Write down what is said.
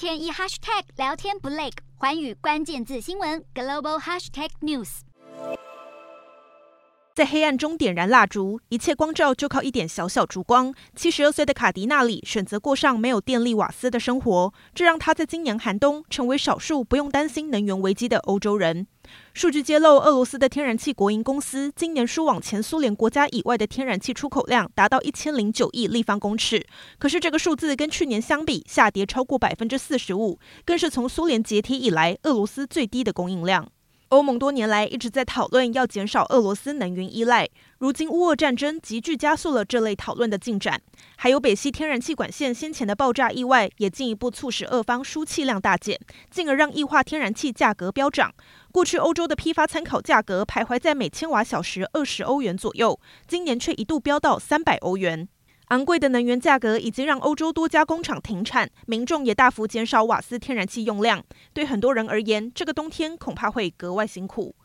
天一 hashtag 聊天不累，环宇关键字新闻 global hashtag news。在黑暗中点燃蜡烛，一切光照就靠一点小小烛光。七十二岁的卡迪纳里选择过上没有电力瓦斯的生活，这让他在今年寒冬成为少数不用担心能源危机的欧洲人。数据揭露，俄罗斯的天然气国营公司今年输往前苏联国家以外的天然气出口量达到一千零九亿立方公尺，可是这个数字跟去年相比下跌超过百分之四十五，更是从苏联解体以来俄罗斯最低的供应量。欧盟多年来一直在讨论要减少俄罗斯能源依赖，如今乌俄战争急剧加速了这类讨论的进展。还有北溪天然气管线先前的爆炸意外，也进一步促使俄方输气量大减，进而让液化天然气价格飙涨。过去欧洲的批发参考价格徘徊在每千瓦小时二十欧元左右，今年却一度飙到三百欧元。昂贵的能源价格已经让欧洲多家工厂停产，民众也大幅减少瓦斯天然气用量。对很多人而言，这个冬天恐怕会格外辛苦。